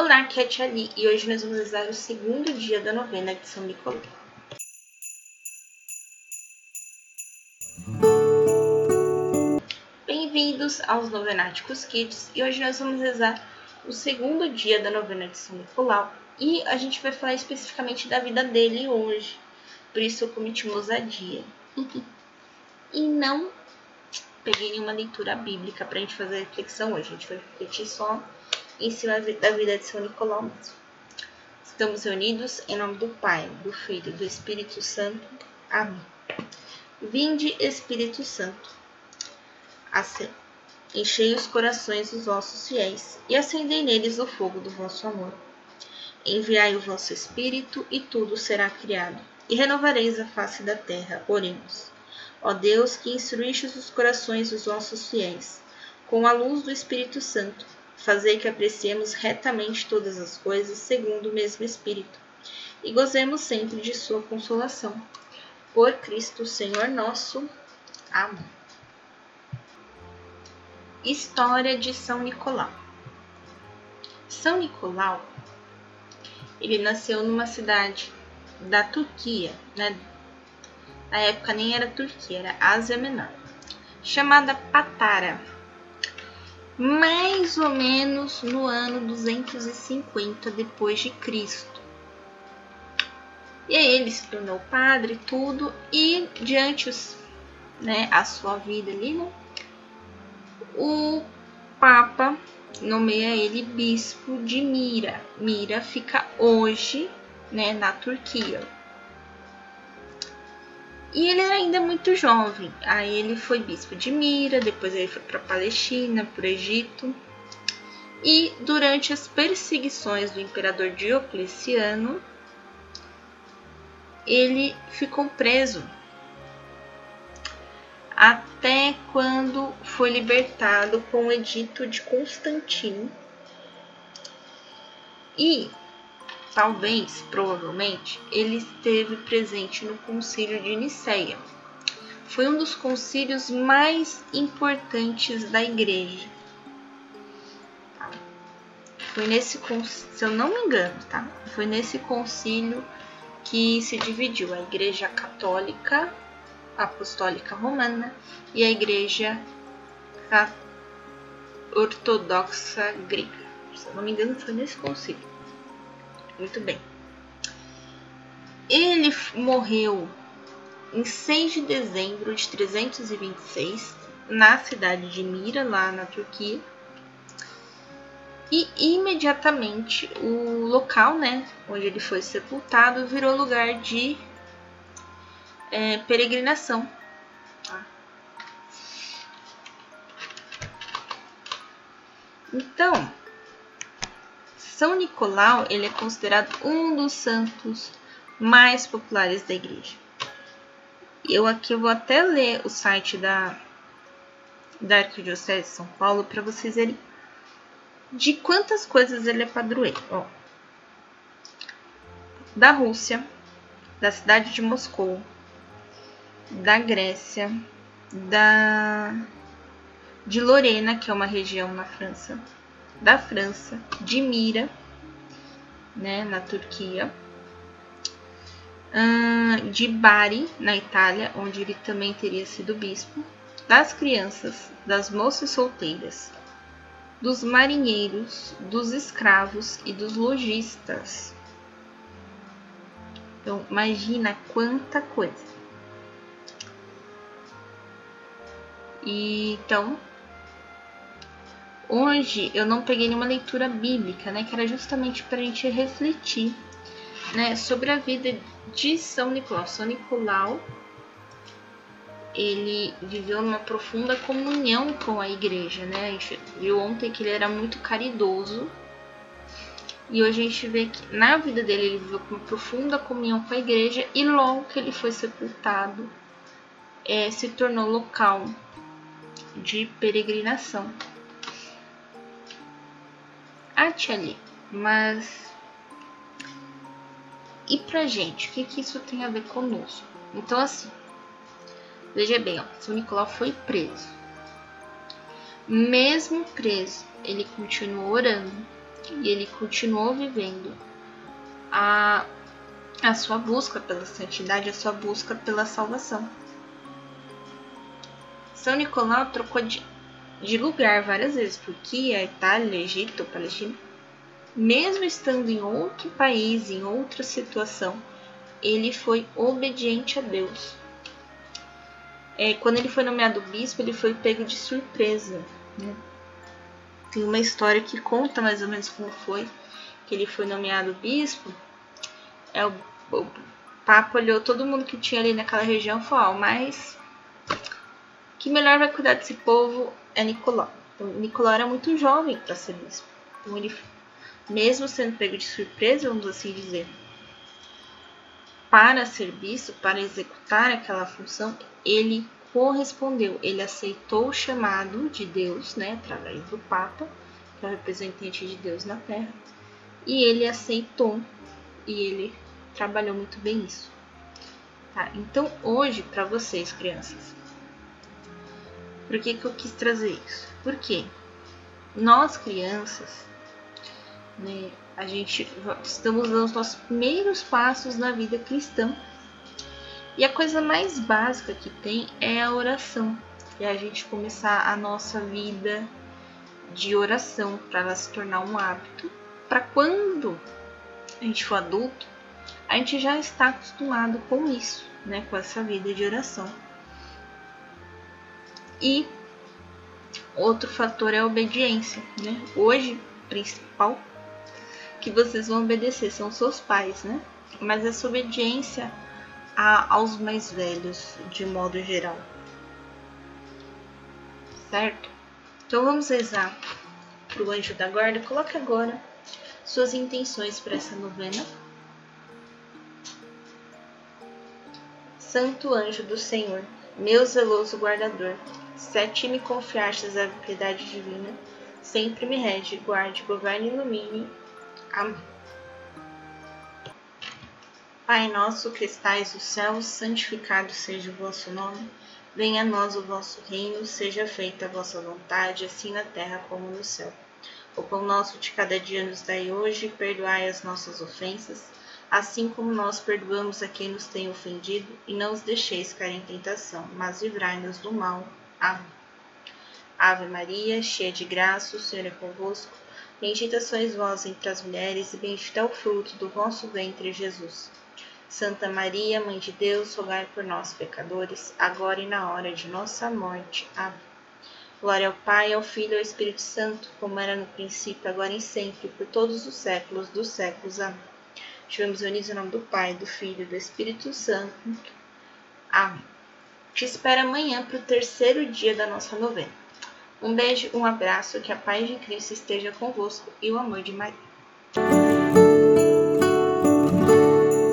Olá, aqui é Ali e hoje nós vamos rezar o segundo dia da novena de São Nicolau. Bem-vindos aos Novenáticos Kids e hoje nós vamos rezar o segundo dia da novena de São Nicolau e a gente vai falar especificamente da vida dele hoje, por isso eu cometi uma ousadia. e não peguei nenhuma leitura bíblica para a gente fazer a reflexão hoje, a gente vai refletir só em cima da vida de São Nicolau. Estamos reunidos em nome do Pai, do Filho e do Espírito Santo. Amém. Vinde, Espírito Santo, enchei os corações dos vossos fiéis e acendei neles o fogo do vosso amor. Enviai o vosso Espírito e tudo será criado, e renovareis a face da terra. Oremos. Ó Deus, que instruístes os corações dos vossos fiéis, com a luz do Espírito Santo, fazei que apreciemos retamente todas as coisas segundo o mesmo Espírito, e gozemos sempre de sua consolação. Por Cristo Senhor nosso. Amém. História de São Nicolau. São Nicolau, ele nasceu numa cidade da Turquia, né? Na época nem era Turquia, era Ásia Menor, chamada Patara mais ou menos no ano 250 depois de Cristo. E aí ele se tornou padre, tudo, e diante os, né, a sua vida ali, né, o Papa nomeia ele bispo de Mira. Mira fica hoje, né, na Turquia. E ele era ainda muito jovem. Aí ele foi bispo de Mira, depois ele foi para Palestina, para o Egito. E durante as perseguições do imperador Diocleciano, ele ficou preso até quando foi libertado com o edito de Constantino. E talvez, provavelmente, ele esteve presente no concílio de Nicéia. Foi um dos concílios mais importantes da igreja. Foi nesse se eu não me engano, tá? Foi nesse concílio que se dividiu a igreja católica, apostólica romana e a igreja ortodoxa grega. Se eu não me engano, foi nesse concílio. Muito bem. Ele morreu em 6 de dezembro de 326 na cidade de Mira, lá na Turquia. E imediatamente o local, né, onde ele foi sepultado, virou lugar de é, peregrinação. Então, são Nicolau ele é considerado um dos santos mais populares da igreja. Eu aqui vou até ler o site da, da Arquidiocese de São Paulo para vocês verem de quantas coisas ele é padroeiro. Ó, da Rússia, da cidade de Moscou, da Grécia, da de Lorena, que é uma região na França, da França, de Mira, né, na Turquia, de Bari, na Itália, onde ele também teria sido bispo, das crianças, das moças solteiras, dos marinheiros, dos escravos e dos lojistas. Então, imagina quanta coisa. E, então, Hoje eu não peguei nenhuma leitura bíblica, né, que era justamente para a gente refletir, né, sobre a vida de São Nicolau. São Nicolau ele viveu numa profunda comunhão com a igreja, né? A gente viu ontem que ele era muito caridoso. E hoje a gente vê que na vida dele ele viveu com uma profunda comunhão com a igreja e logo que ele foi sepultado, é, se tornou local de peregrinação arte ali, mas e pra gente? O que, que isso tem a ver conosco? Então, assim, veja bem, ó, São Nicolau foi preso. Mesmo preso, ele continuou orando, e ele continuou vivendo a, a sua busca pela santidade, a sua busca pela salvação. São Nicolau trocou de, de lugar várias vezes, Turquia, Itália, Egito, Palestina. Mesmo estando em outro país, em outra situação, ele foi obediente a Deus. É, quando ele foi nomeado bispo, ele foi pego de surpresa. Né? Tem uma história que conta mais ou menos como foi que ele foi nomeado bispo. É o, o Papa olhou todo mundo que tinha ali naquela região e falou: oh, mas que melhor vai cuidar desse povo é Nicolau. Então, Nicolau era muito jovem para ser bispo. Então, ele, mesmo sendo pego de surpresa, vamos assim dizer, para ser bispo, para executar aquela função, ele correspondeu, ele aceitou o chamado de Deus, né, através do Papa, que é o representante de Deus na Terra, e ele aceitou e ele trabalhou muito bem isso. Tá? Então, hoje, para vocês, crianças, por que, que eu quis trazer isso? Porque nós, crianças, né, a gente estamos dando os nossos primeiros passos na vida cristã. E a coisa mais básica que tem é a oração. É a gente começar a nossa vida de oração para ela se tornar um hábito. Para quando a gente for adulto, a gente já está acostumado com isso, né, com essa vida de oração. E outro fator é a obediência, né? Hoje, principal que vocês vão obedecer são seus pais, né? Mas essa obediência a, aos mais velhos, de modo geral. Certo? Então vamos rezar para o anjo da guarda. Coloque agora suas intenções para essa novena. Santo anjo do Senhor, meu zeloso guardador, se a ti me confiastes a piedade divina, sempre me rege, guarde, governe e ilumine. Amém. Pai nosso que estais nos céus, santificado seja o vosso nome. Venha a nós o vosso reino, seja feita a vossa vontade, assim na terra como no céu. O pão nosso de cada dia nos dai hoje, perdoai as nossas ofensas, assim como nós perdoamos a quem nos tem ofendido, e não os deixeis cair em tentação, mas livrai-nos do mal. Ave Maria, cheia de graça, o Senhor é convosco. Bendita sois vós entre as mulheres, e bendito é o fruto do vosso ventre, Jesus. Santa Maria, Mãe de Deus, rogai por nós, pecadores, agora e na hora de nossa morte. Amém. Glória ao Pai, ao Filho e ao Espírito Santo, como era no princípio, agora e sempre, por todos os séculos dos séculos. Amém. Estivemos unidos em nome do Pai, do Filho e do Espírito Santo. Amém. Te espero amanhã para o terceiro dia da nossa novena. Um beijo, um abraço, que a paz de Cristo esteja convosco e o amor de Maria.